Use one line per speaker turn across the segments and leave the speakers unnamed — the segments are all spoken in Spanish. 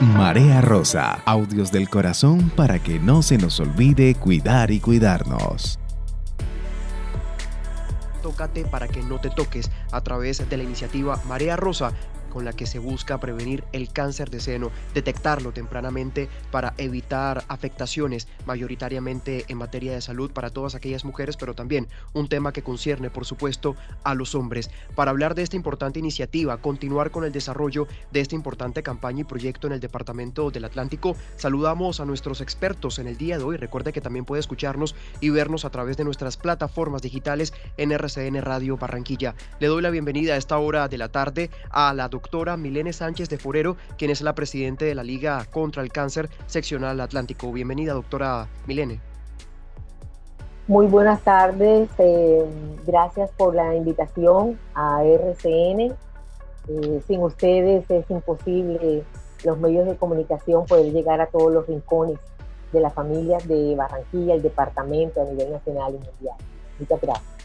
Marea Rosa, audios del corazón para que no se nos olvide cuidar y cuidarnos.
Tócate para que no te toques a través de la iniciativa Marea Rosa con la que se busca prevenir el cáncer de seno, detectarlo tempranamente para evitar afectaciones mayoritariamente en materia de salud para todas aquellas mujeres, pero también un tema que concierne, por supuesto, a los hombres. Para hablar de esta importante iniciativa, continuar con el desarrollo de esta importante campaña y proyecto en el Departamento del Atlántico, saludamos a nuestros expertos en el día de hoy. Recuerde que también puede escucharnos y vernos a través de nuestras plataformas digitales en RCN Radio Barranquilla. Le doy la bienvenida a esta hora de la tarde a la doctora Milene Sánchez de Forero, quien es la presidente de la Liga contra el Cáncer Seccional Atlántico. Bienvenida, doctora Milene.
Muy buenas tardes, eh, gracias por la invitación a RCN. Eh, sin ustedes es imposible los medios de comunicación poder llegar a todos los rincones de las familias de Barranquilla, el departamento a nivel nacional y mundial. Muchas gracias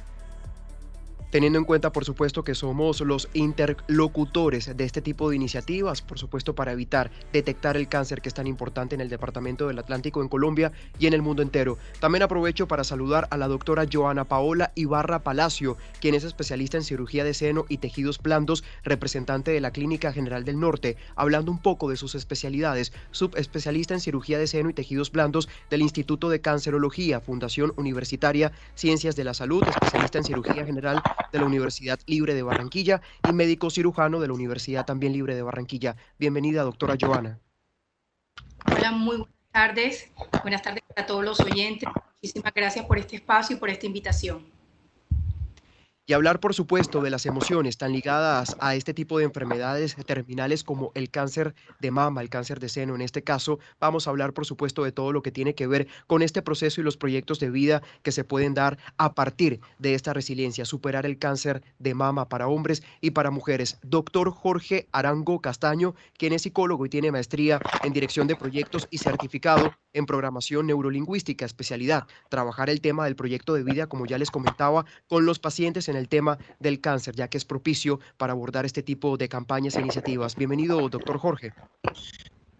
teniendo en cuenta, por supuesto, que somos los interlocutores de este tipo de iniciativas, por supuesto, para evitar detectar el cáncer que es tan importante en el Departamento del Atlántico, en Colombia y en el mundo entero. También aprovecho para saludar a la doctora Joana Paola Ibarra Palacio, quien es especialista en cirugía de seno y tejidos blandos, representante de la Clínica General del Norte, hablando un poco de sus especialidades, subespecialista en cirugía de seno y tejidos blandos del Instituto de Cancerología, Fundación Universitaria Ciencias de la Salud, especialista en cirugía general de la Universidad Libre de Barranquilla y médico cirujano de la Universidad también Libre de Barranquilla. Bienvenida, doctora Joana.
Hola, muy buenas tardes. Buenas tardes a todos los oyentes. Muchísimas gracias por este espacio y por esta invitación.
Y hablar, por supuesto, de las emociones tan ligadas a este tipo de enfermedades terminales como el cáncer de mama, el cáncer de seno. En este caso, vamos a hablar, por supuesto, de todo lo que tiene que ver con este proceso y los proyectos de vida que se pueden dar a partir de esta resiliencia, superar el cáncer de mama para hombres y para mujeres. Doctor Jorge Arango Castaño, quien es psicólogo y tiene maestría en dirección de proyectos y certificado en programación neurolingüística, especialidad, trabajar el tema del proyecto de vida, como ya les comentaba, con los pacientes en el tema del cáncer, ya que es propicio para abordar este tipo de campañas e iniciativas. Bienvenido, doctor Jorge.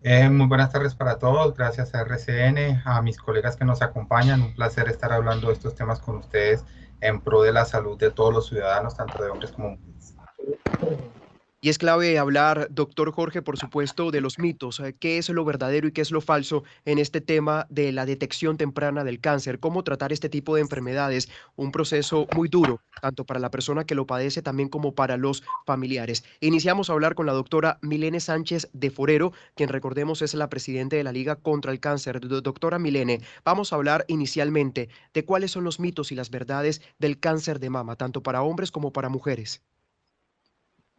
Eh, muy buenas tardes para todos, gracias a RCN, a mis colegas que nos acompañan, un placer estar hablando de estos temas con ustedes en pro de la salud de todos los ciudadanos, tanto de hombres como mujeres.
Y es clave hablar, doctor Jorge, por supuesto, de los mitos, eh, qué es lo verdadero y qué es lo falso en este tema de la detección temprana del cáncer, cómo tratar este tipo de enfermedades, un proceso muy duro, tanto para la persona que lo padece también como para los familiares. Iniciamos a hablar con la doctora Milene Sánchez de Forero, quien recordemos es la presidenta de la Liga contra el Cáncer. Doctora Milene, vamos a hablar inicialmente de cuáles son los mitos y las verdades del cáncer de mama, tanto para hombres como para mujeres.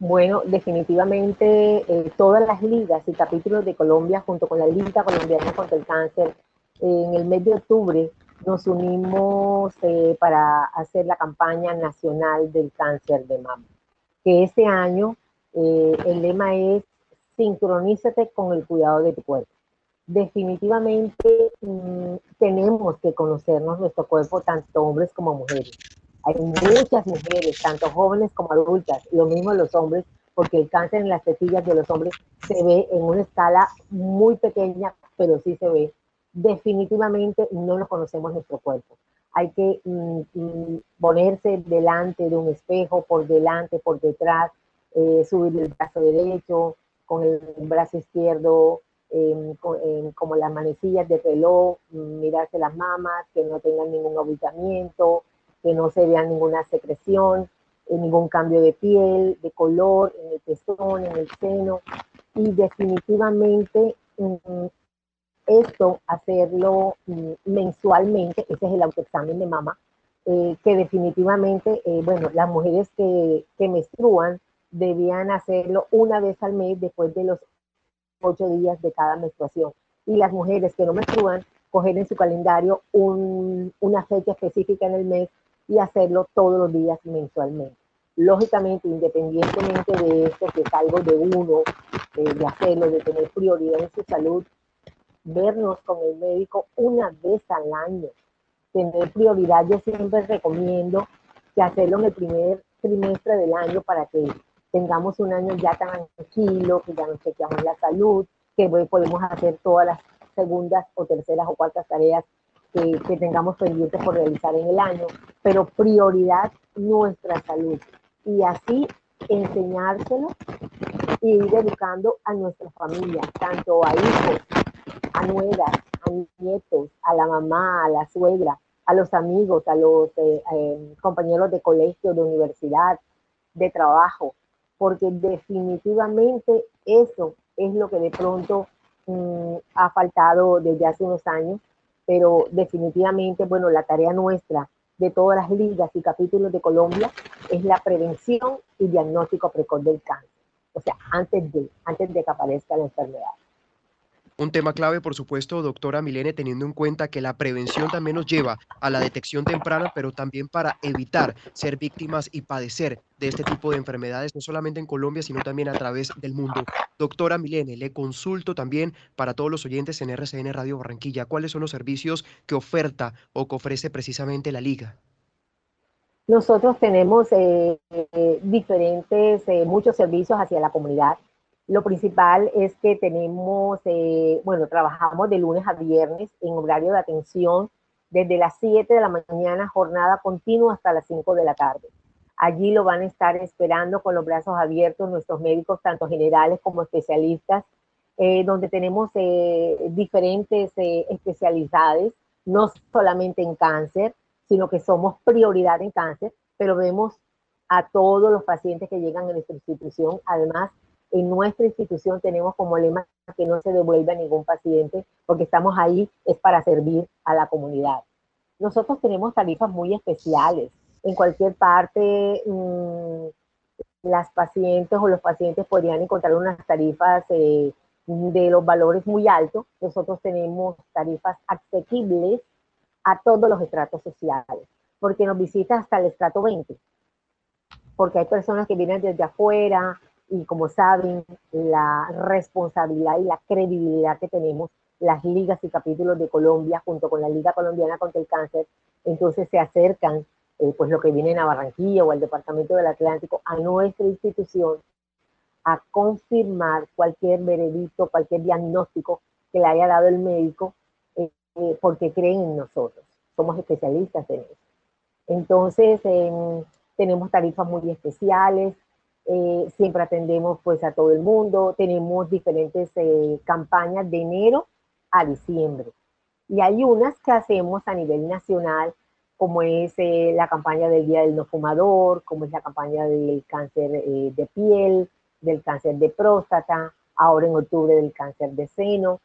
Bueno, definitivamente eh, todas las ligas y capítulos de Colombia, junto con la Liga Colombiana contra el Cáncer, en el mes de octubre nos unimos eh, para hacer la campaña nacional del cáncer de mama. Que este año eh, el lema es sincronízate con el cuidado de tu cuerpo. Definitivamente mm, tenemos que conocernos nuestro cuerpo, tanto hombres como mujeres hay muchas mujeres, tanto jóvenes como adultas, lo mismo los hombres, porque el cáncer en las tetillas de los hombres se ve en una escala muy pequeña, pero sí se ve. Definitivamente no nos conocemos nuestro cuerpo. Hay que mm, mm, ponerse delante de un espejo, por delante, por detrás, eh, subir el brazo derecho, con el brazo izquierdo como las manecillas de reloj, mirarse las mamas, que no tengan ningún abultamiento, que no se vea ninguna secreción, eh, ningún cambio de piel, de color, en el pezón, en el seno. Y definitivamente mm, esto, hacerlo mm, mensualmente, ese es el autoexamen de mama, eh, que definitivamente, eh, bueno, las mujeres que, que menstruan debían hacerlo una vez al mes después de los ocho días de cada menstruación. Y las mujeres que no menstruan, coger en su calendario una fecha específica en el mes y hacerlo todos los días mensualmente. Lógicamente, independientemente de esto, que es algo de uno, de hacerlo, de tener prioridad en su salud, vernos con el médico una vez al año, tener prioridad, yo siempre recomiendo que hacerlo en el primer trimestre del año para que tengamos un año ya tranquilo, que ya nos chequeamos la salud, que podemos hacer todas las segundas o terceras o cuartas tareas que, tengamos pendientes por realizar en el año, pero prioridad nuestra salud. Y así enseñárselo y ir educando a nuestra familia, tanto a hijos, a nueras, a nietos, a la mamá, a la suegra, a los amigos, a los eh, eh, compañeros de colegio, de universidad, de trabajo, porque definitivamente eso es lo que de pronto mm, ha faltado desde hace unos años, pero definitivamente, bueno, la tarea nuestra de todas las ligas y capítulos de Colombia es la prevención y diagnóstico precoz del cáncer, o sea, antes de, antes de que aparezca la enfermedad.
Un tema clave, por supuesto, doctora Milene, teniendo en cuenta que la prevención también nos lleva a la detección temprana, pero también para evitar ser víctimas y padecer de este tipo de enfermedades, no solamente en Colombia, sino también a través del mundo. Doctora Milene, le consulto también para todos los oyentes en RCN Radio Barranquilla, ¿cuáles son los servicios que oferta o que ofrece precisamente la Liga?
Nosotros tenemos eh, eh, diferentes, eh, muchos servicios hacia la comunidad lo principal es que tenemos, eh, bueno, trabajamos de lunes a viernes en horario de atención desde las 7 de la mañana, jornada continua hasta las 5 de la tarde. Allí lo van a estar esperando con los brazos abiertos nuestros médicos, tanto generales como especialistas, eh, donde tenemos eh, diferentes especialidades, no solamente en cáncer, sino que somos prioridad en cáncer, pero vemos a todos los pacientes que llegan a nuestra institución, además en nuestra institución tenemos como lema que no se devuelva a ningún paciente porque estamos ahí es para servir a la comunidad. Nosotros tenemos tarifas muy especiales. En cualquier parte, mm, las pacientes o los pacientes podrían encontrar unas tarifas eh, de los valores muy altos. Nosotros tenemos tarifas asequibles a todos los estratos sociales, porque nos visita hasta el estrato 20, porque hay personas que vienen desde afuera, y como saben, la responsabilidad y la credibilidad que tenemos las ligas y capítulos de Colombia junto con la Liga Colombiana contra el Cáncer, entonces se acercan, eh, pues lo que vienen a Barranquilla o al Departamento del Atlántico, a nuestra institución a confirmar cualquier veredicto, cualquier diagnóstico que le haya dado el médico, eh, eh, porque creen en nosotros. Somos especialistas en eso. Entonces, tenemos tarifas muy especiales, eh, siempre atendemos pues a todo el mundo, tenemos diferentes eh, campañas de enero a diciembre. Y hay unas que hacemos a nivel nacional, como es eh, la campaña del Día del No Fumador, como es la campaña del cáncer de piel, del cáncer de próstata, ahora en octubre del cáncer de seno.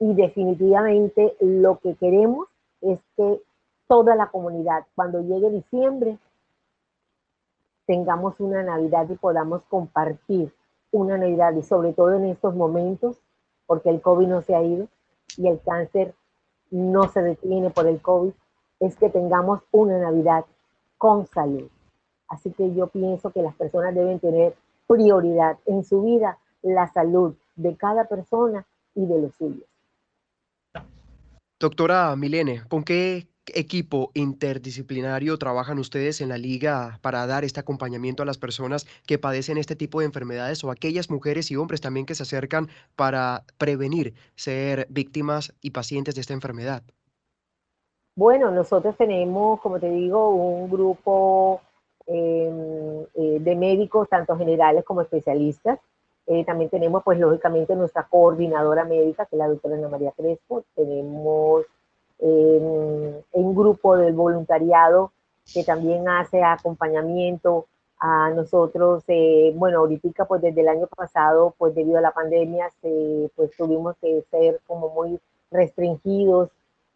Y definitivamente lo que queremos es que toda la comunidad, cuando llegue diciembre, tengamos una Navidad y podamos compartir una Navidad y sobre todo en estos momentos, porque el COVID no se ha ido y el cáncer no se detiene por el COVID, es que tengamos una Navidad con salud. Así que yo pienso que las personas deben tener prioridad en su vida la salud de cada persona y de los suyos.
Doctora Milene, ¿con qué equipo interdisciplinario trabajan ustedes en la liga para dar este acompañamiento a las personas que padecen este tipo de enfermedades o aquellas mujeres y hombres también que se acercan para prevenir ser víctimas y pacientes de esta enfermedad?
Bueno, nosotros tenemos, como te digo, un grupo em, eh, de médicos, tanto generales como especialistas. Eh, también tenemos, pues, lógicamente, nuestra coordinadora médica, que es la doctora Ana María Crespo. Tenemos un grupo del voluntariado que también hace acompañamiento a nosotros. Eh, bueno, ahorita, pues, desde el año pasado, pues, debido a la pandemia, pues, tuvimos que ser como muy restringidos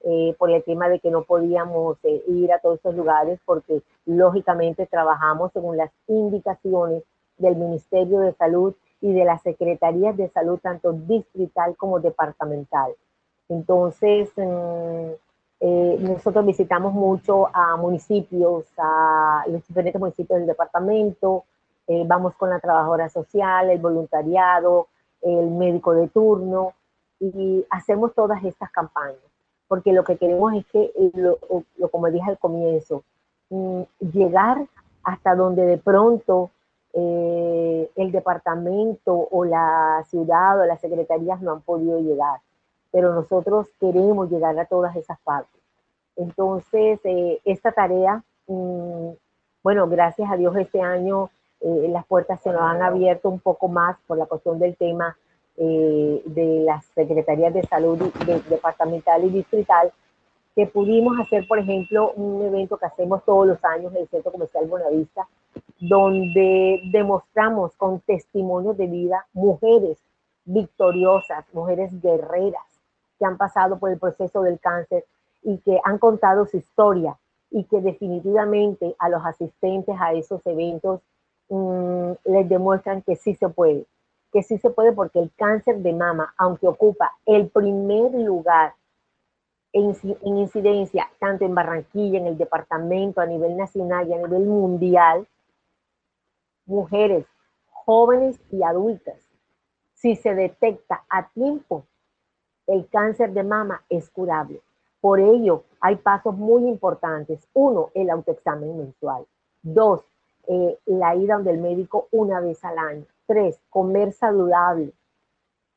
eh, por el tema de que no podíamos eh, ir a todos estos lugares porque lógicamente trabajamos según las indicaciones del Ministerio de Salud y de las Secretarías de Salud, tanto distrital como departamental. Entonces, mm, eh, nosotros visitamos mucho a municipios, a los diferentes municipios del departamento, vamos con la trabajadora social, el voluntariado, el médico de turno y hacemos todas estas campañas porque lo que queremos es que, eh, lo, como dije al comienzo, mm, llegar hasta donde de pronto eh, el departamento o la ciudad o las secretarías no han podido llegar, pero nosotros queremos llegar a todas esas partes. Entonces, eh, esta tarea, mm, bueno, gracias a Dios este año las puertas se nos han abierto un poco más por la cuestión del tema eh, de las secretarías de salud departamental y distrital, que pudimos hacer, por ejemplo, un evento que hacemos todos los años en el Centro Comercial Buenavista, donde demostramos con testimonios de vida mujeres victoriosas, mujeres guerreras que han pasado por el proceso del cáncer y que han contado su historia y que definitivamente a los asistentes a esos eventos mm, les demuestran que sí se puede, que sí se puede porque el cáncer de mama, aunque ocupa el primer lugar en, incidencia, tanto en Barranquilla, en el departamento, a nivel nacional y a nivel mundial, mujeres jóvenes y adultas, si se detecta a tiempo, el cáncer de mama es curable. Por ello, hay pasos muy importantes. Uno, el autoexamen mensual. Dos, eh, la ida donde el médico una vez al año. Tres, comer saludable.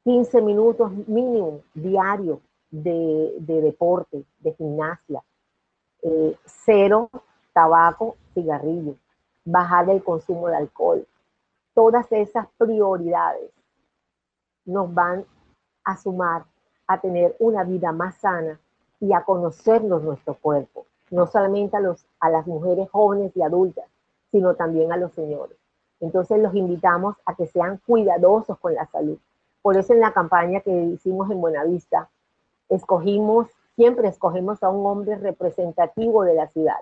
15 minutos mínimo diario de, deporte, de gimnasia. Eh, cero tabaco, cigarrillo. Bajar el consumo de alcohol. Todas esas prioridades nos van a sumar a tener una vida más sana y a conocernos nuestro cuerpo, no solamente a, los, a las mujeres jóvenes y adultas, sino también a los señores. Entonces los invitamos a que sean cuidadosos con la salud. Por eso en la campaña que hicimos en Buenavista, escogimos, siempre escogemos a un hombre representativo de la ciudad.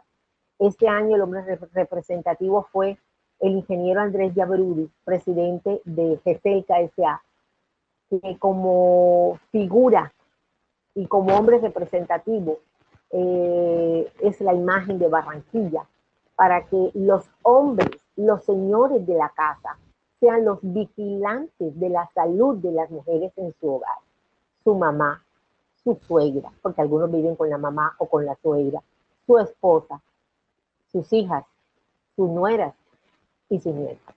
Este año el hombre representativo fue el ingeniero Andrés Yabruri, presidente de GESELCA S.A., que como figura y como hombre representativo eh, es la imagen de Barranquilla, para que los hombres los señores de la casa sean los vigilantes de la salud de las mujeres en su hogar, su mamá, su suegra, porque algunos viven con la mamá o con la suegra, su esposa, sus hijas, sus nueras y sus nietas.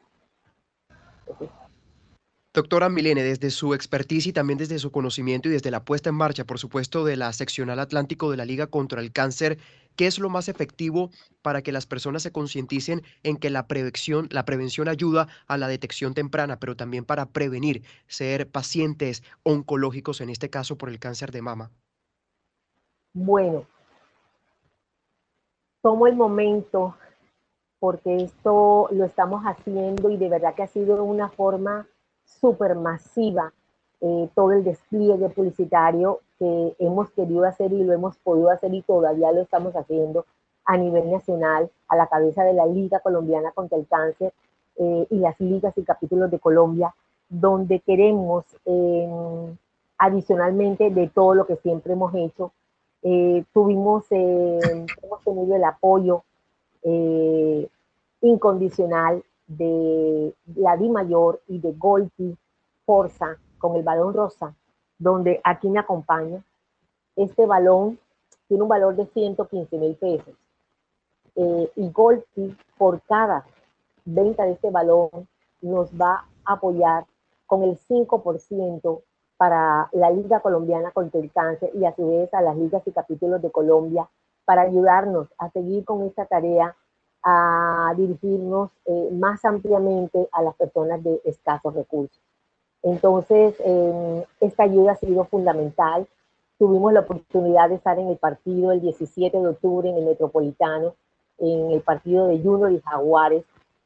Doctora Milene, desde su expertise y también desde su conocimiento y desde la puesta en marcha, por supuesto, de la seccional Atlántico de la Liga contra el Cáncer, ¿qué es lo más efectivo para que las personas se concienticen en que la prevención, la prevención ayuda a la detección temprana, pero también para prevenir ser pacientes oncológicos, en este caso por el cáncer de mama?
Bueno, tomo el momento porque esto lo estamos haciendo y de verdad que ha sido una forma súper masiva eh, todo el despliegue publicitario que hemos querido hacer y lo hemos podido hacer y todavía lo estamos haciendo a nivel nacional, a la cabeza de la Liga Colombiana contra el Cáncer eh, y las ligas y capítulos de Colombia, donde queremos, em, adicionalmente de todo lo que siempre hemos hecho, eh, tuvimos, em, hemos tenido el apoyo incondicional de la Di Mayor y de Golpi Forza con el balón rosa, donde aquí me acompaña. Este balón tiene un valor de 115 mil pesos. Eh, y Golpi, por cada venta de este balón, nos va a apoyar con el 5% para la Liga Colombiana contra el Cáncer y a su vez a las ligas y capítulos de Colombia para ayudarnos a seguir con esta tarea a dirigirnos eh, más ampliamente a las personas de escasos recursos. Entonces, em, esta ayuda ha sido fundamental. Tuvimos la oportunidad de estar en el partido el 17 de octubre en el Metropolitano, en el partido de Junior y Jaguares,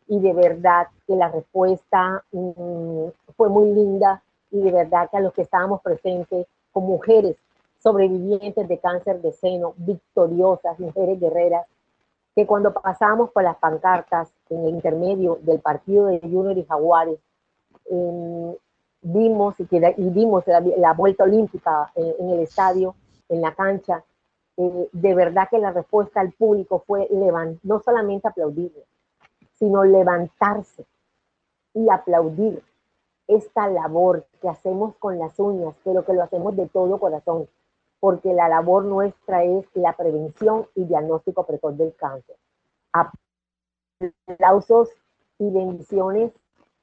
y de verdad que la respuesta mm, fue muy linda y de verdad que a los que estábamos presentes, con mujeres sobrevivientes de cáncer de seno, victoriosas, mujeres guerreras, que cuando pasamos por las pancartas en el intermedio del partido de Junior y Jaguares, em, vimos y, vimos la, vuelta olímpica eh, en, el estadio, en la cancha, eh, de verdad que la respuesta al público fue no solamente aplaudirle, sino levantarse y aplaudir esta labor que hacemos con las uñas, pero que lo hacemos de todo corazón, porque la labor nuestra es la prevención y diagnóstico precoz del cáncer. Aplausos y bendiciones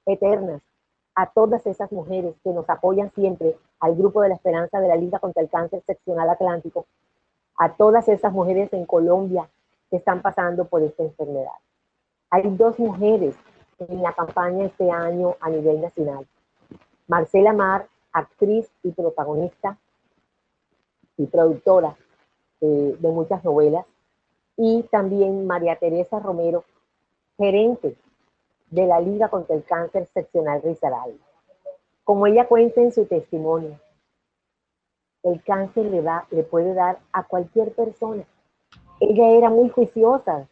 eternas a todas esas mujeres que nos apoyan siempre, al Grupo de la Esperanza de la Liga contra el Cáncer Seccional Atlántico, a todas esas mujeres en Colombia que están pasando por esta enfermedad. Hay dos mujeres en la campaña este año a nivel nacional. Marcela Mar, actriz y protagonista y productora eh, de muchas novelas, y también María Teresa Romero, gerente de la Liga contra el Cáncer Seccional Risaralda. Como ella cuenta en su testimonio, el cáncer le, da, le puede dar a cualquier persona. Ella era muy juiciosa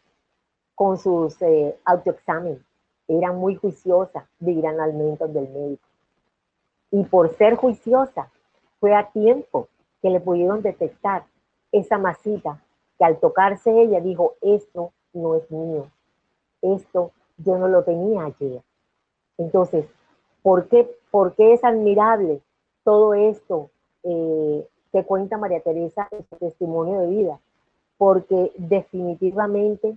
con sus eh, autoexámenes, era muy juiciosa de ir al del médico. Y por ser juiciosa, fue a tiempo que le pudieron detectar esa masita que al tocarse ella dijo, esto no es mío, esto yo no lo tenía ayer. Entonces, ¿por qué, por qué es admirable todo esto eh, que cuenta María Teresa en su testimonio de vida? Porque definitivamente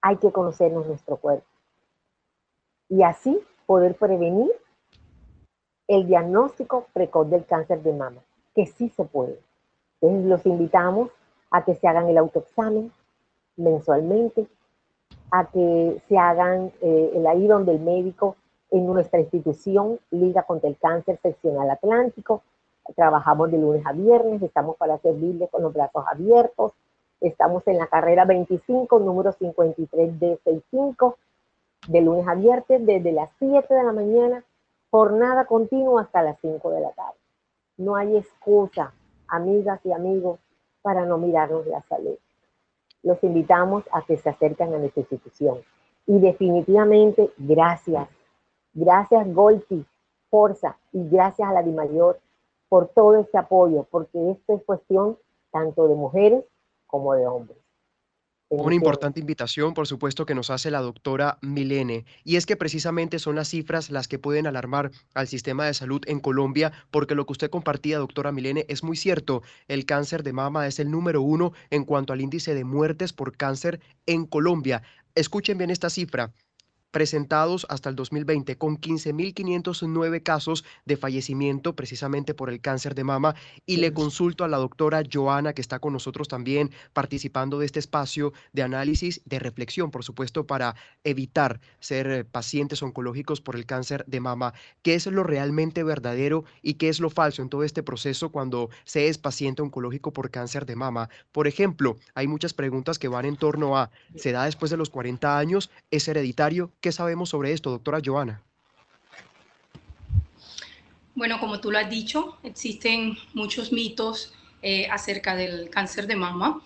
hay que conocernos nuestro cuerpo. Y así poder prevenir el diagnóstico precoz del cáncer de mama, que sí se puede. Entonces los invitamos a que se hagan el autoexamen mensualmente, a que se hagan eh, el ahí donde el médico en nuestra institución Liga contra el Cáncer Seccional Atlántico. Trabajamos de lunes a viernes, estamos para servirles con los brazos abiertos. Estamos en la carrera 25, número 53 d 65, de lunes a viernes, desde las 7 de la mañana, jornada continua hasta las 5 de la tarde. No hay excusa, amigas y amigos, para no mirarnos la salud los invitamos a que se acerquen a nuestra institución. Y definitivamente, gracias. Gracias, Golpi, Forza, y gracias a la Mayor por todo este apoyo, porque esto es cuestión tanto de mujeres como de hombres.
Una importante invitación, por supuesto, que nos hace la doctora Milene, y es que precisamente son las cifras las que pueden alarmar al sistema de salud en Colombia, porque lo que usted compartía, doctora Milene, es muy cierto. El cáncer de mama es el número uno en cuanto al índice de muertes por cáncer en Colombia. Escuchen bien esta cifra presentados hasta el 2020 con 15.509 casos de fallecimiento precisamente por el cáncer de mama y le consulto a la doctora Joana que está con nosotros también participando de este espacio de análisis, de reflexión, por supuesto, para evitar ser eh, pacientes oncológicos por el cáncer de mama. ¿Qué es lo realmente verdadero y qué es lo falso en todo este proceso cuando se es paciente oncológico por cáncer de mama? Por ejemplo, hay muchas preguntas que van en torno a, ¿se da después de los 40 años? ¿Es hereditario? ¿Qué sabemos sobre esto, doctora Joana?
Bueno, como tú lo has dicho, existen muchos mitos eh, acerca del cáncer de mama.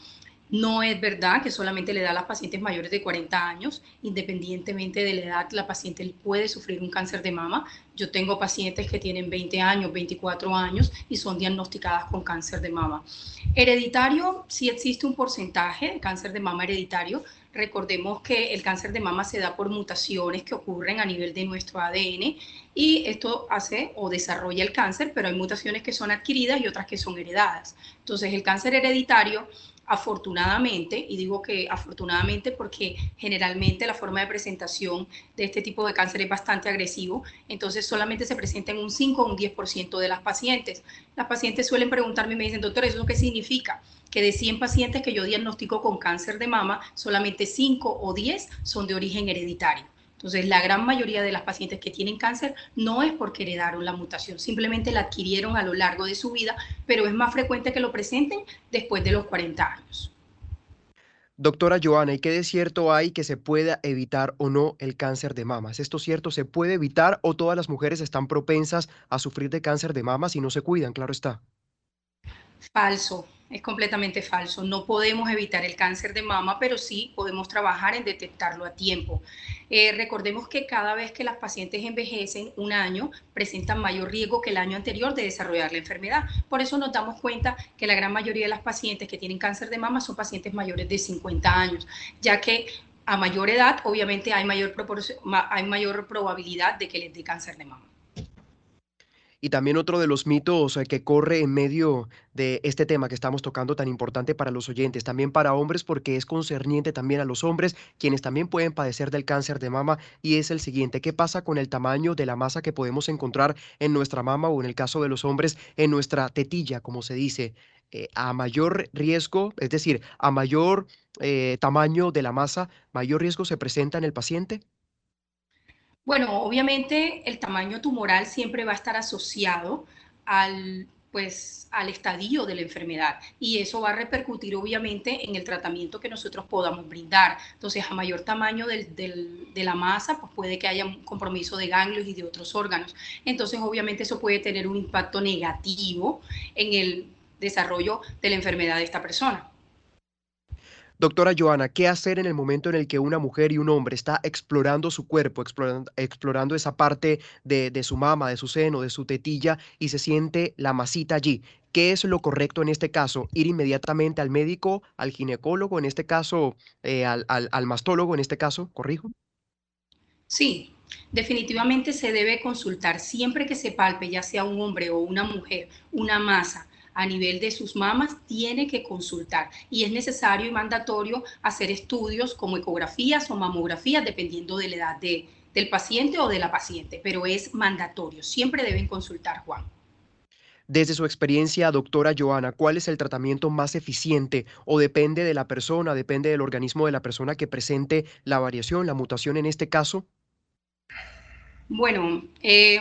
No es verdad que solamente le da a las pacientes mayores de 40 años, independientemente de la edad, la paciente puede sufrir un cáncer de mama. Yo tengo pacientes que tienen 20 años, 24 años y son diagnosticadas con cáncer de mama. Hereditario, sí existe un porcentaje de cáncer de mama hereditario, Recordemos que el cáncer de mama se da por mutaciones que ocurren a nivel de nuestro ADN y esto hace o desarrolla el cáncer, pero hay mutaciones que son adquiridas y otras que son heredadas. Entonces, el cáncer hereditario afortunadamente, y digo que afortunadamente porque generalmente la forma de presentación de este tipo de cáncer es bastante agresivo, entonces solamente se presenta en un 5 o un 10% de las pacientes. Las pacientes suelen preguntarme y me dicen, doctor, ¿eso qué significa? Que de 100 pacientes que yo diagnostico con cáncer de mama, solamente 5 o 10 son de origen hereditario. Entonces, la gran mayoría de las pacientes que tienen cáncer no es porque heredaron la mutación, simplemente la adquirieron a lo largo de su vida, pero es más frecuente que lo presenten después de los 40 años.
Doctora Joana, ¿y qué de cierto hay que se pueda evitar o no el cáncer de mama? ¿Es esto cierto? ¿Se puede evitar o todas las mujeres están propensas a sufrir de cáncer de mama si no se cuidan? Claro está.
Falso es completamente falso. No podemos evitar el cáncer de mama, pero sí podemos trabajar en detectarlo a tiempo. Eh, recordemos que cada vez que las pacientes envejecen un año, presentan mayor riesgo que el año anterior de desarrollar la enfermedad. Por eso nos damos cuenta que la gran mayoría de las pacientes que tienen cáncer de mama son pacientes mayores de 50 años, ya que a mayor edad, obviamente, hay mayor, hay mayor probabilidad de que les dé cáncer de mama.
Y también otro de los mitos eh, que corre en medio de este tema que estamos tocando tan importante para los oyentes, también para hombres porque es concerniente también a los hombres, quienes también pueden padecer del cáncer de mama y es el siguiente, ¿qué pasa con el tamaño de la masa que podemos encontrar en nuestra mama o en el caso de los hombres en nuestra tetilla, como se dice? Eh, a mayor riesgo, es decir, a mayor eh, tamaño de la masa, mayor riesgo se presenta en el paciente?
Bueno, obviamente el tamaño tumoral siempre va a estar asociado al pues al estadio de la enfermedad y eso va a repercutir obviamente en el tratamiento que nosotros podamos brindar. Entonces, a mayor tamaño de la masa, pues puede que haya un compromiso de ganglios y de otros órganos. Entonces, obviamente eso puede tener un impacto negativo en el desarrollo de la enfermedad de esta persona.
Doctora Joana, ¿qué hacer en el momento en el que una mujer y un hombre está explorando su cuerpo, explorando, esa parte de, su mama, de su seno, de su tetilla y se siente la masita allí? ¿Qué es lo correcto en este caso? ¿Ir inmediatamente al médico, al ginecólogo, en este caso, eh, al, al mastólogo, en este caso, corrijo?
Sí, definitivamente se debe consultar siempre que se palpe, ya sea un hombre o una mujer, una masa a nivel de sus mamas, tiene que consultar y es necesario y mandatorio hacer estudios como ecografías o mamografías, dependiendo de la edad de, del paciente o de la paciente, pero es mandatorio, siempre deben consultar, Juan.
Desde su experiencia, doctora Joana, ¿cuál es el tratamiento más eficiente o depende de la persona, depende del organismo de la persona que presente la variación, la mutación en este caso?
Bueno, eh,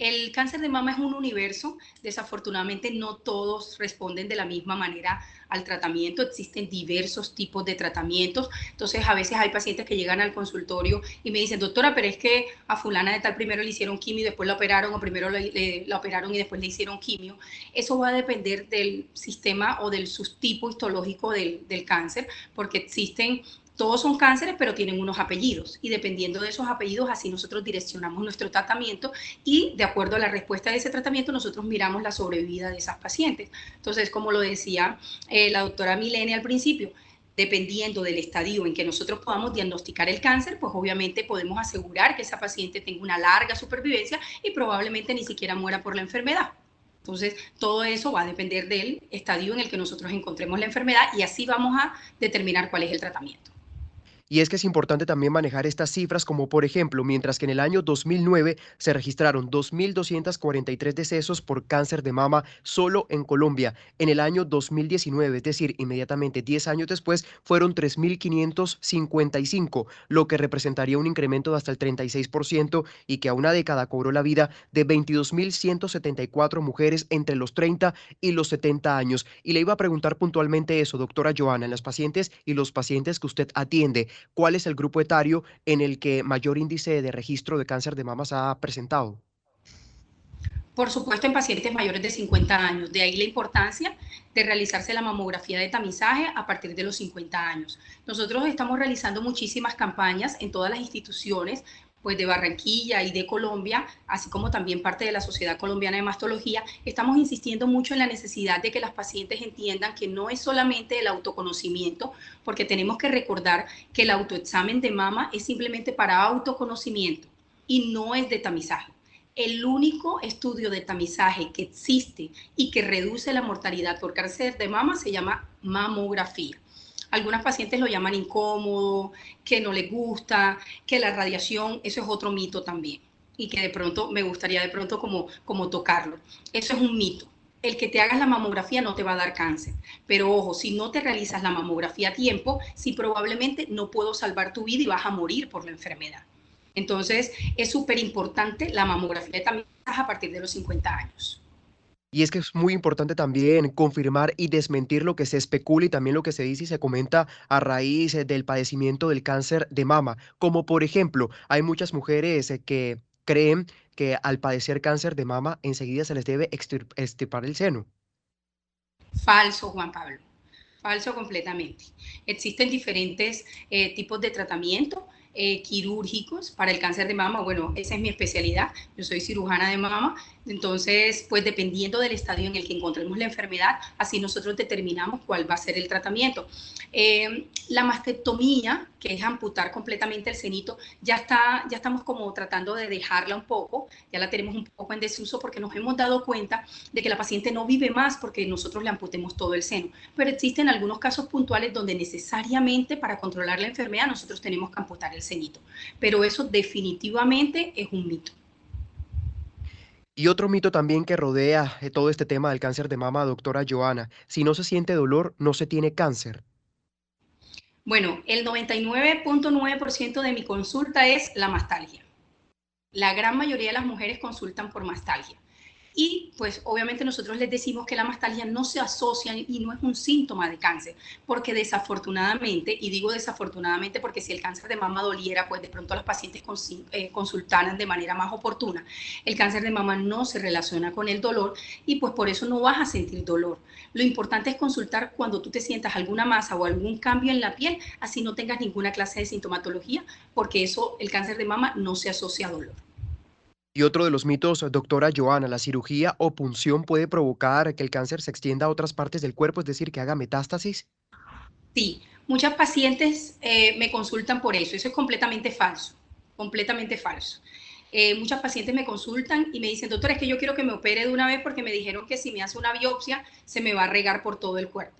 el cáncer de mama es un universo, desafortunadamente no todos responden de la misma manera al tratamiento, existen diversos tipos de tratamientos, entonces a veces hay pacientes que llegan al consultorio y me dicen, doctora, pero es que a fulana de tal primero le hicieron quimio y después la operaron, o primero la operaron y después le hicieron quimio. Eso va a depender del sistema o del subtipo histológico del cáncer, porque existen todos son cánceres, pero tienen unos apellidos y dependiendo de esos apellidos, así nosotros direccionamos nuestro tratamiento y de acuerdo a la respuesta de ese tratamiento, nosotros miramos la sobrevida de esas pacientes. Entonces, como lo decía eh, la doctora Milene al principio, dependiendo del estadio en que nosotros podamos diagnosticar el cáncer, pues obviamente podemos asegurar que esa paciente tenga una larga supervivencia y probablemente ni siquiera muera por la enfermedad. Entonces, todo eso va a depender del estadio en el que nosotros encontremos la enfermedad y así vamos a determinar cuál es el tratamiento.
Y es que es importante también manejar estas cifras como por ejemplo, mientras que en el año 2009 se registraron 2.243 decesos por cáncer de mama solo en Colombia, en el año 2019, es decir, inmediatamente 10 años después, fueron 3.555, lo que representaría un incremento de hasta el 36% y que a una década cobró la vida de 22.174 mujeres entre los 30 y los 70 años. Y le iba a preguntar puntualmente eso, doctora Joana, en las pacientes y los pacientes que usted atiende cuál es el grupo etario en el que mayor índice de registro de cáncer de mama se ha presentado.
Por supuesto, en pacientes mayores de 50 años. De ahí la importancia de realizarse la mamografía de tamizaje a partir de los 50 años. Nosotros estamos realizando muchísimas campañas en todas las instituciones pues de Barranquilla y de Colombia, así como también parte de la Sociedad Colombiana de Mastología, estamos insistiendo mucho en la necesidad de que las pacientes entiendan que no es solamente el autoconocimiento, porque tenemos que recordar que el autoexamen de mama es simplemente para autoconocimiento y no es de tamizaje. El único estudio de tamizaje que existe y que reduce la mortalidad por cáncer de mama se llama mamografía. Algunas pacientes lo llaman incómodo, que no les gusta, que la radiación, eso es otro mito también. Y que de pronto me gustaría de pronto como, como tocarlo. Eso es un mito. El que te hagas la mamografía no te va a dar cáncer. Pero ojo, si no te realizas la mamografía a tiempo, sí probablemente no puedo salvar tu vida y vas a morir por la enfermedad. Entonces, es súper importante la mamografía también a partir de los 50 años.
Y es que es muy importante también confirmar y desmentir lo que se especula y también lo que se dice y se comenta a raíz eh, del padecimiento del cáncer de mama. Como por ejemplo, hay muchas mujeres eh, que creen que al padecer cáncer de mama enseguida se les debe extirpar el seno.
Falso, Juan Pablo. Falso completamente. Existen diferentes eh, tipos de tratamiento eh, quirúrgicos para el cáncer de mama. Bueno, esa es mi especialidad. Yo soy cirujana de mama. Entonces, pues dependiendo del estadio en el que encontremos la enfermedad, así nosotros determinamos cuál va a ser el tratamiento. Eh, la mastectomía, que es amputar completamente el cenito, ya, está, ya estamos como tratando de dejarla un poco, ya la tenemos un poco en desuso porque nos hemos dado cuenta de que la paciente no vive más porque nosotros le amputemos todo el seno. Pero existen algunos casos puntuales donde necesariamente para controlar la enfermedad nosotros tenemos que amputar el cenito. Pero eso definitivamente es un mito.
Y otro mito también que rodea eh, todo este tema del cáncer de mama, doctora Joana, si no se siente dolor, no se tiene cáncer.
Bueno, el 99.9% de mi consulta es la mastalgia. La gran mayoría de las mujeres consultan por mastalgia. Y pues obviamente nosotros les decimos que la mastalgia no se asocia y no es un síntoma de cáncer, porque desafortunadamente, y digo desafortunadamente porque si el cáncer de mama doliera, pues de pronto las pacientes eh, consultaran de manera más oportuna. El cáncer de mama no se relaciona con el dolor y pues por eso no vas a sentir dolor. Lo importante es consultar cuando tú te sientas alguna masa o algún cambio en la piel, así no tengas ninguna clase de sintomatología, porque eso, el cáncer de mama no se asocia a dolor.
Y otro de los mitos, doctora Joana, ¿la cirugía o punción puede provocar que el cáncer se extienda a otras partes del cuerpo, es decir, que haga metástasis?
Sí, muchas pacientes eh, me consultan por eso. Eso es completamente falso, completamente falso. Eh, muchas pacientes me consultan y me dicen, doctora, es que yo quiero que me opere de una vez porque me dijeron que si me hace una biopsia se me va a regar por todo el cuerpo.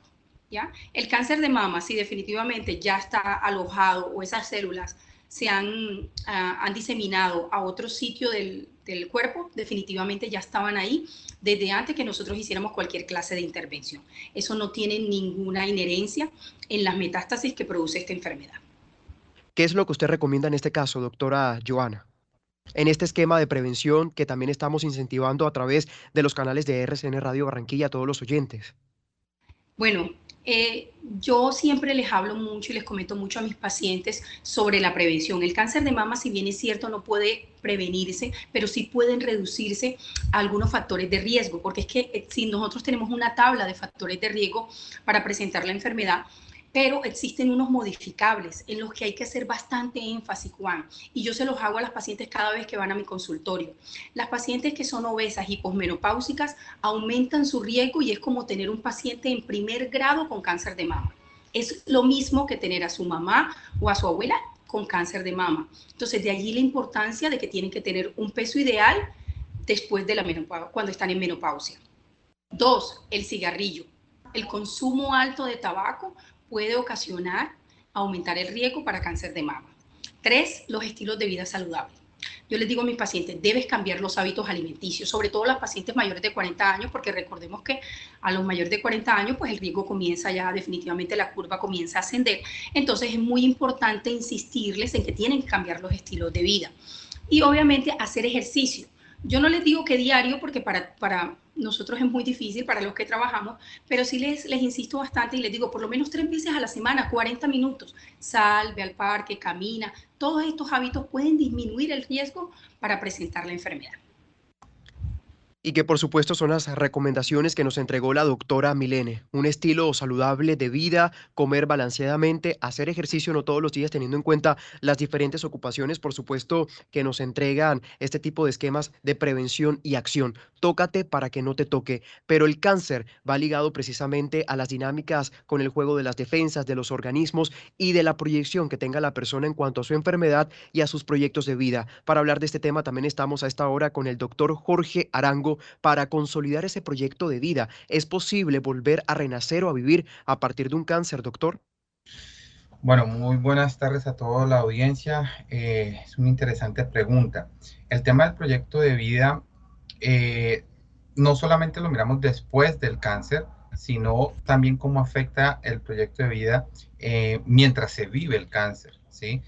¿ya? El cáncer de mama, si definitivamente ya está alojado o esas células se han, ah, han diseminado a otro sitio del, del, cuerpo, definitivamente ya estaban ahí desde antes que nosotros hiciéramos cualquier clase de intervención. Eso no tiene ninguna inherencia en las metástasis que produce esta enfermedad.
¿Qué es lo que usted recomienda en este caso, doctora Joana? En este esquema de prevención que también estamos incentivando a través de los canales de RCN Radio Barranquilla a todos los oyentes.
Bueno, eh, yo siempre les hablo mucho y les comento mucho a mis pacientes sobre la prevención. El cáncer de mama, si bien es cierto, no puede prevenirse, pero sí pueden reducirse algunos factores de riesgo, porque es que eh, si nosotros tenemos una tabla de factores de riesgo para presentar la enfermedad, pero existen unos modificables en los que hay que hacer bastante énfasis, Juan, y yo se los hago a las pacientes cada vez que van a mi consultorio. Las pacientes que son obesas y posmenopáusicas aumentan su riesgo y es como tener un paciente en primer grado con cáncer de mama. Es lo mismo que tener a su mamá o a su abuela con cáncer de mama. Entonces, de allí la importancia de que tienen que tener un peso ideal después de la menopausia, cuando están en menopausia. Dos, el cigarrillo. El consumo alto de tabaco puede ocasionar aumentar el riesgo para cáncer de mama. Tres, los estilos de vida saludables. Yo les digo a mis pacientes, debes cambiar los hábitos alimenticios, sobre todo las pacientes mayores de 40 años, porque recordemos que a los mayores de 40 años, pues el riesgo comienza ya, definitivamente la curva comienza a ascender. Entonces es muy importante insistirles en que tienen que cambiar los estilos de vida. Y obviamente hacer ejercicio. Yo no les digo que diario, porque para, para nosotros es muy difícil para los que trabajamos, pero sí les, les insisto bastante y les digo, por lo menos tres veces a la semana, 40 minutos, sal, ve al parque, camina. Todos estos hábitos pueden disminuir el riesgo para presentar la enfermedad
y que por supuesto son las recomendaciones que nos entregó la doctora Milene. Un estilo saludable de vida, comer balanceadamente, hacer ejercicio no todos los días teniendo en cuenta las diferentes ocupaciones, por supuesto, que nos entregan este tipo de esquemas de prevención y acción. Tócate para que no te toque, pero el cáncer va ligado precisamente a las dinámicas con el juego de las defensas de los organismos y de la proyección que tenga la persona en cuanto a su enfermedad y a sus proyectos de vida. Para hablar de este tema también estamos a esta hora con el doctor Jorge Arango para consolidar ese proyecto de vida? ¿Es posible volver a renacer o a vivir a partir de un cáncer, doctor?
Bueno, muy buenas tardes a toda la audiencia. Eh, es una interesante pregunta. El tema del proyecto de vida eh, no solamente lo miramos después del cáncer, sino también cómo afecta el proyecto de vida eh, mientras se vive el cáncer, ¿sí?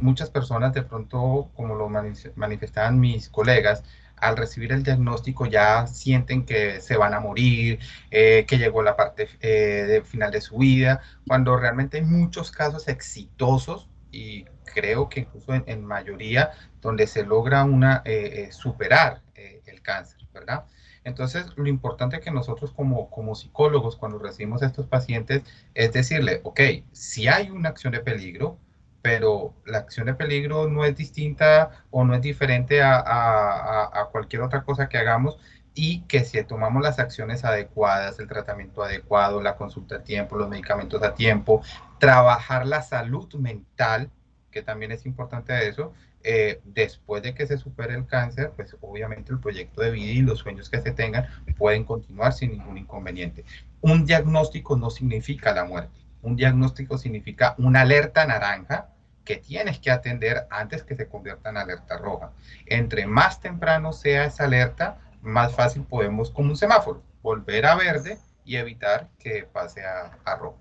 muchas personas de pronto, como lo manifestaban mis colegas, al recibir el diagnóstico ya sienten que se van a morir, eh, que llegó la parte eh, final de su vida, cuando realmente hay muchos casos exitosos y creo que incluso en, mayoría donde se logra una, superar el cáncer, ¿verdad? Entonces, lo importante que nosotros como, como psicólogos, cuando recibimos a estos pacientes, es decirle, ok, si hay una acción de peligro, pero la acción de peligro no es distinta o no es diferente a, cualquier otra cosa que hagamos y que si tomamos las acciones adecuadas, el tratamiento adecuado, la consulta a tiempo, los medicamentos a tiempo, trabajar la salud mental, que también es importante eso, eh, después de que se supere el cáncer, pues obviamente el proyecto de vida y los sueños que se tengan pueden continuar sin ningún inconveniente. Un diagnóstico no significa la muerte. Un diagnóstico significa una alerta naranja que tienes que atender antes que se convierta en alerta roja. Entre más temprano sea esa alerta, más fácil podemos, como un semáforo, volver a verde y evitar que pase a, a rojo.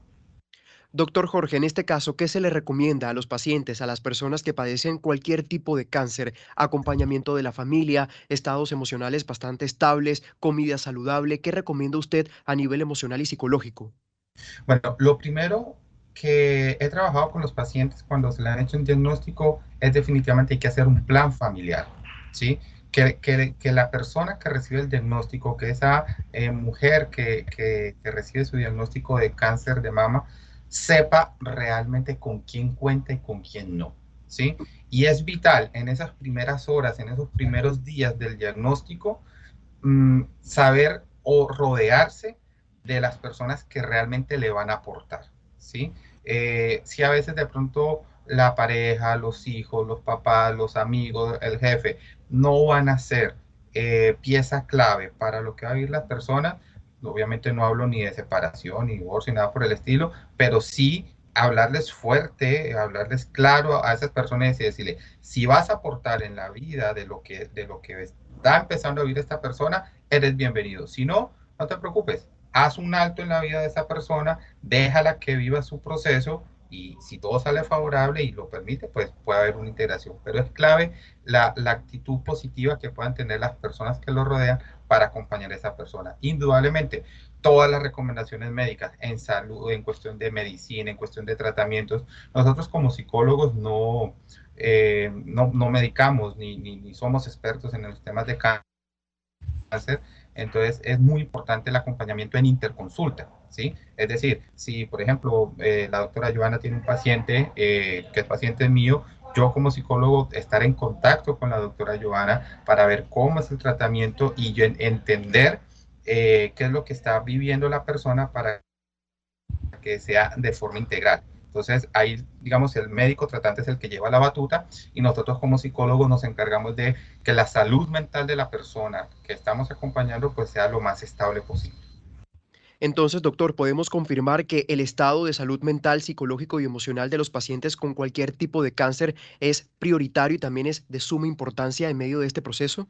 Doctor Jorge, en este caso, ¿qué se le recomienda a los pacientes, a las personas que padecen cualquier tipo de cáncer? Acompañamiento de la familia, estados emocionales bastante estables, comida saludable. ¿Qué recomienda usted a nivel emocional y psicológico?
Bueno, lo primero que he trabajado con los pacientes cuando se le han hecho un diagnóstico es definitivamente hay que hacer un plan familiar, ¿sí? Que, que, la persona que recibe el diagnóstico, que esa eh, mujer que, que, recibe su diagnóstico de cáncer de mama, sepa realmente con quién cuenta y con quién no, ¿sí? Y es vital en esas primeras horas, en esos primeros días del diagnóstico, mm, saber o rodearse de las personas que realmente le van a aportar, ¿sí? Eh, si a veces de pronto la pareja, los hijos, los papás, los amigos, el jefe, no van a ser eh, pieza clave para lo que va a vivir la persona, obviamente no hablo ni de separación, ni divorcio, ni nada por el estilo, pero sí hablarles fuerte, hablarles claro a esas personas y decirle, si vas a aportar en la vida de lo que, de lo que está empezando a vivir esta persona, eres bienvenido. Si no, no te preocupes, haz un alto en la vida de esa persona, déjala que viva su proceso y si todo sale favorable y lo permite, pues puede haber una integración. Pero es clave la, actitud positiva que puedan tener las personas que lo rodean para acompañar a esa persona. Indudablemente, todas las recomendaciones médicas en salud, en cuestión de medicina, en cuestión de tratamientos, nosotros como psicólogos no, eh, no, medicamos ni, ni somos expertos en los temas de cáncer, entonces es muy importante el acompañamiento en interconsulta, ¿sí? Es decir, si por ejemplo eh, la doctora Joana tiene un paciente eh, que es paciente mío, yo como psicólogo estar en contacto con la doctora Joana para ver cómo es el tratamiento y entender eh, qué es lo que está viviendo la persona para que sea de forma integral. Entonces, ahí, digamos, el médico tratante es el que lleva la batuta y nosotros como psicólogos nos encargamos de que la salud mental de la persona que estamos acompañando pues sea lo más estable posible.
Entonces, doctor, ¿podemos confirmar que el estado de salud mental, psicológico y emocional de los pacientes con cualquier tipo de cáncer es prioritario y también es de suma importancia en medio de este proceso?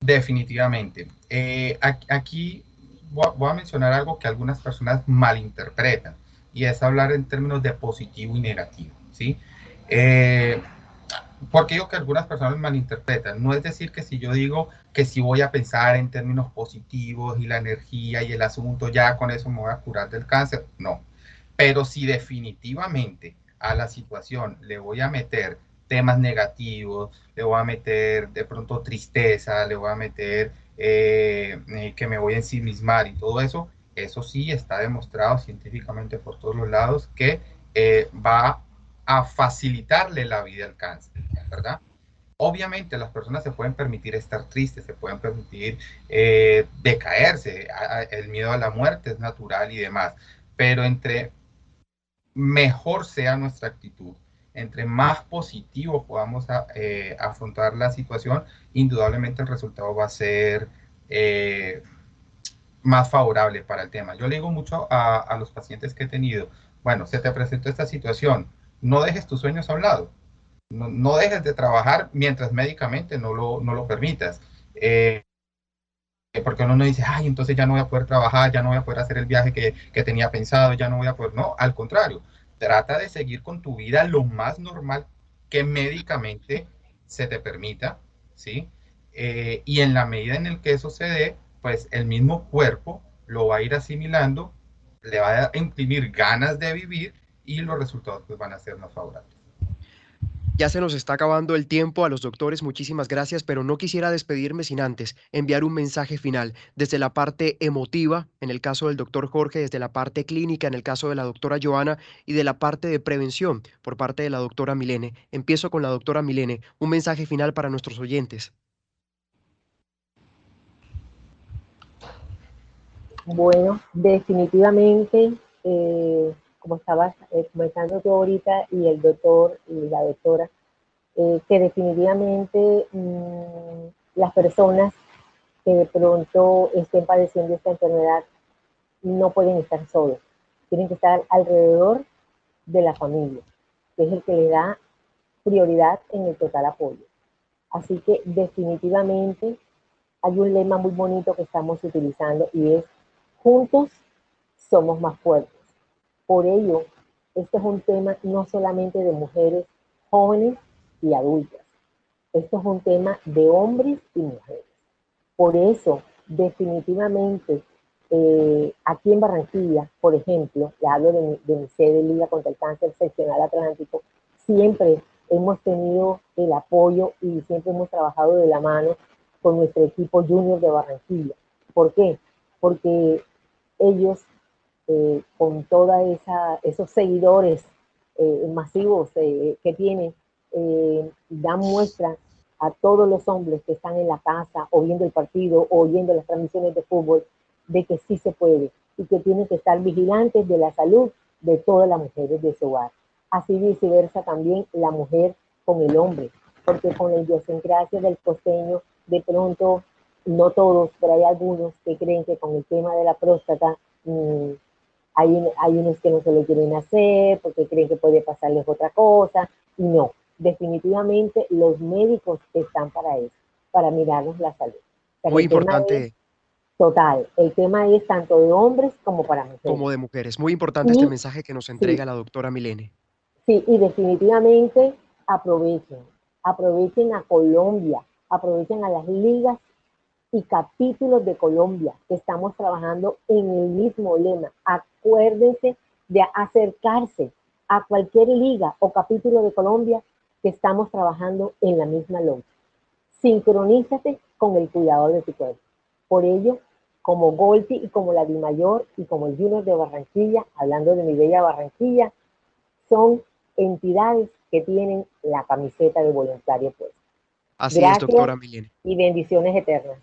Definitivamente. Eh, aquí voy a mencionar algo que algunas personas malinterpretan y es hablar en términos de positivo y negativo, ¿sí? Eh, porque digo que algunas personas malinterpretan. No es decir que si yo digo que si voy a pensar en términos positivos y la energía y el asunto, ya con eso me voy a curar del cáncer. No. Pero si definitivamente a la situación le voy a meter temas negativos, le voy a meter de pronto tristeza, le voy a meter eh, eh, que me voy a ensimismar y todo eso, eso sí está demostrado científicamente por todos los lados que eh, va a facilitarle la vida al cáncer, ¿verdad? Obviamente las personas se pueden permitir estar tristes, se pueden permitir eh, decaerse, el miedo a la muerte es natural y demás, pero entre mejor sea nuestra actitud, entre más positivo podamos eh, afrontar la situación, indudablemente el resultado va a ser más favorable para el tema. Yo le digo mucho a, los pacientes que he tenido, bueno, se te presentó esta situación, no dejes tus sueños a un lado, no, dejes de trabajar mientras médicamente no lo, no lo permitas. Eh, porque uno no dice, ay, entonces ya no voy a poder trabajar, ya no voy a poder hacer el viaje que, que tenía pensado, ya no voy a poder, no, al contrario, trata de seguir con tu vida lo más normal que médicamente se te permita, ¿sí? Eh, y en la medida en el que eso se dé, pues el mismo cuerpo lo va a ir asimilando, le va a imprimir ganas de vivir y los resultados pues, van a ser más favorables.
Ya se nos está acabando el tiempo a los doctores, muchísimas gracias, pero no quisiera despedirme sin antes enviar un mensaje final desde la parte emotiva, en el caso del doctor Jorge, desde la parte clínica, en el caso de la doctora Joana, y de la parte de prevención por parte de la doctora Milene. Empiezo con la doctora Milene, un mensaje final para nuestros oyentes.
Bueno, definitivamente eh, como estabas eh, comentando tú ahorita, y el doctor y la doctora, eh, que definitivamente mm, las personas que de pronto estén padeciendo esta enfermedad no pueden estar solos, tienen que estar alrededor de la familia, que es el que le da prioridad en el total apoyo. Así que definitivamente hay un lema muy bonito que estamos utilizando y es, juntos somos más fuertes. Por ello, este es un tema no solamente de mujeres jóvenes y adultas, esto es un tema de hombres y mujeres. Por eso, definitivamente, eh, aquí en Barranquilla, por ejemplo, le hablo de mi, sede Liga contra el Cáncer Seccional Atlántico, siempre hemos tenido el apoyo y siempre hemos trabajado de la mano con nuestro equipo junior de Barranquilla. ¿Por qué? Porque ellos eh, con todos esos seguidores eh, masivos eh, que tiene, dan muestra a todos los hombres que están en la casa o viendo el partido o viendo las transmisiones de fútbol de que sí se puede y que tienen que estar vigilantes de la salud de todas las mujeres de su hogar. Así viceversa también la mujer con el hombre, porque con la idiosincrasia del costeño, de pronto, no todos, pero hay algunos que creen que con el tema de la próstata mm, hay, hay unos que no se lo quieren hacer porque creen que puede pasarles otra cosa. Y no, definitivamente los médicos están para eso, para mirarnos la salud.
Muy importante.
total, el tema es tanto de hombres como para mujeres.
Como de mujeres. Muy importante este mensaje que nos entrega la doctora Milene.
Sí, y definitivamente aprovechen, aprovechen a Colombia, aprovechen a las ligas y capítulos de Colombia, que estamos trabajando en el mismo lema. Acuérdense de acercarse a cualquier liga o capítulo de Colombia que estamos trabajando en la misma lucha. Sincronízate con el cuidado de tu cuerpo. Por ello, como Golti y como la Mayor y como el Junior de Barranquilla, hablando de mi bella Barranquilla, son entidades que tienen la camiseta de voluntario puesta.
Así es, doctora Milene.
Y bendiciones eternas.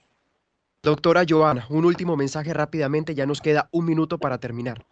Doctora Joana, un último mensaje rápidamente, ya nos queda un minuto para terminar.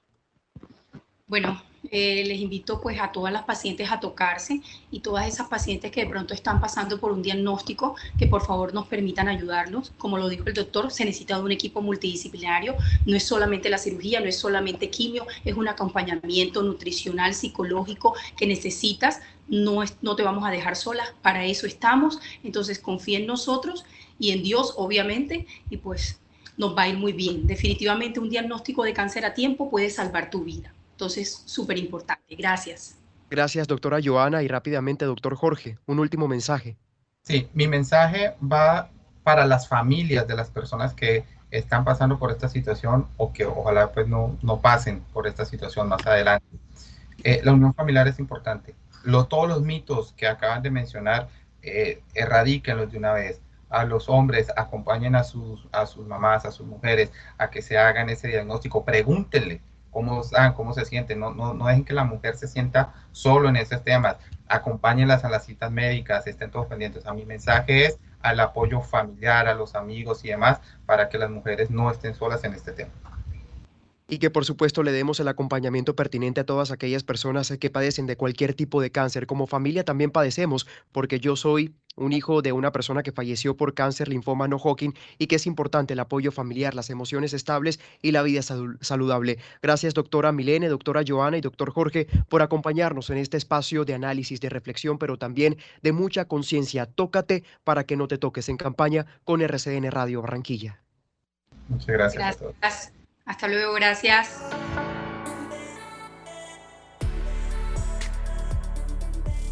Bueno, eh, les invito pues a todas las pacientes a tocarse y todas esas pacientes que de pronto están pasando por un diagnóstico, que por favor nos permitan ayudarlos. Como lo dijo el doctor, se necesita de un equipo multidisciplinario, no es solamente la cirugía, no es solamente quimio, es un acompañamiento nutricional, psicológico que necesitas, no, es, no te vamos a dejar sola, para eso estamos, entonces confía en nosotros y en Dios, obviamente, y pues nos va a ir muy bien. Definitivamente un diagnóstico de cáncer a tiempo puede salvar tu vida. Entonces, súper importante. Gracias.
Gracias, doctora Joana, y rápidamente, doctor Jorge, un último mensaje.
Sí, mi mensaje va para las familias de las personas que están pasando por esta situación o que ojalá pues no, no pasen por esta situación más adelante. Eh, la unión familiar es importante. Lo, todos los mitos que acaban de mencionar, eh, erradíquenlos de una vez a los hombres, acompañen a sus, a sus mamás, a sus mujeres, a que se hagan ese diagnóstico, pregúntenle cómo están, cómo se sienten, no, no, no dejen que la mujer se sienta solo en esos temas, acompáñenlas a las citas médicas, estén todos pendientes. A mi mensaje es al apoyo familiar, a los amigos y demás, para que las mujeres no estén solas en este tema
y que por supuesto le demos el acompañamiento pertinente a todas aquellas personas que padecen de cualquier tipo de cáncer. Como familia también padecemos, porque yo soy un hijo de una persona que falleció por cáncer, linfoma no Hodgkin, y que es importante el apoyo familiar, las emociones estables y la vida saludable. Gracias, doctora Milene, doctora Joana y doctor Jorge, por acompañarnos en este espacio de análisis, de reflexión, pero también de mucha conciencia. Tócate para que no te toques en campaña con RCN Radio Barranquilla.
Muchas gracias. gracias.
Hasta luego, gracias.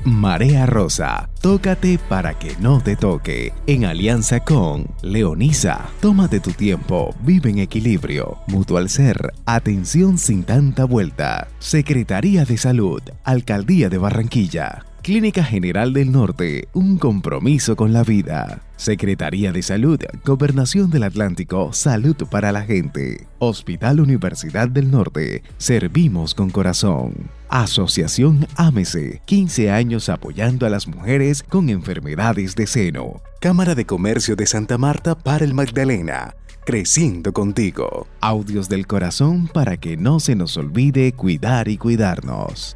Marea Rosa, tócate para que no te toque. En alianza con Leonisa, tómate tu tiempo, vive en equilibrio. Mutual Ser, atención sin tanta vuelta. Secretaría de Salud, Alcaldía de Barranquilla. Clínica General del Norte, un compromiso con la vida. Secretaría de Salud, Gobernación del Atlántico, Salud para la gente. Hospital Universidad del Norte, servimos con corazón. Asociación AMESE, 15 años apoyando a las mujeres con enfermedades de seno. Cámara de Comercio de Santa Marta para el Magdalena. Creciendo contigo. Audios del corazón para que no se nos olvide cuidar y cuidarnos.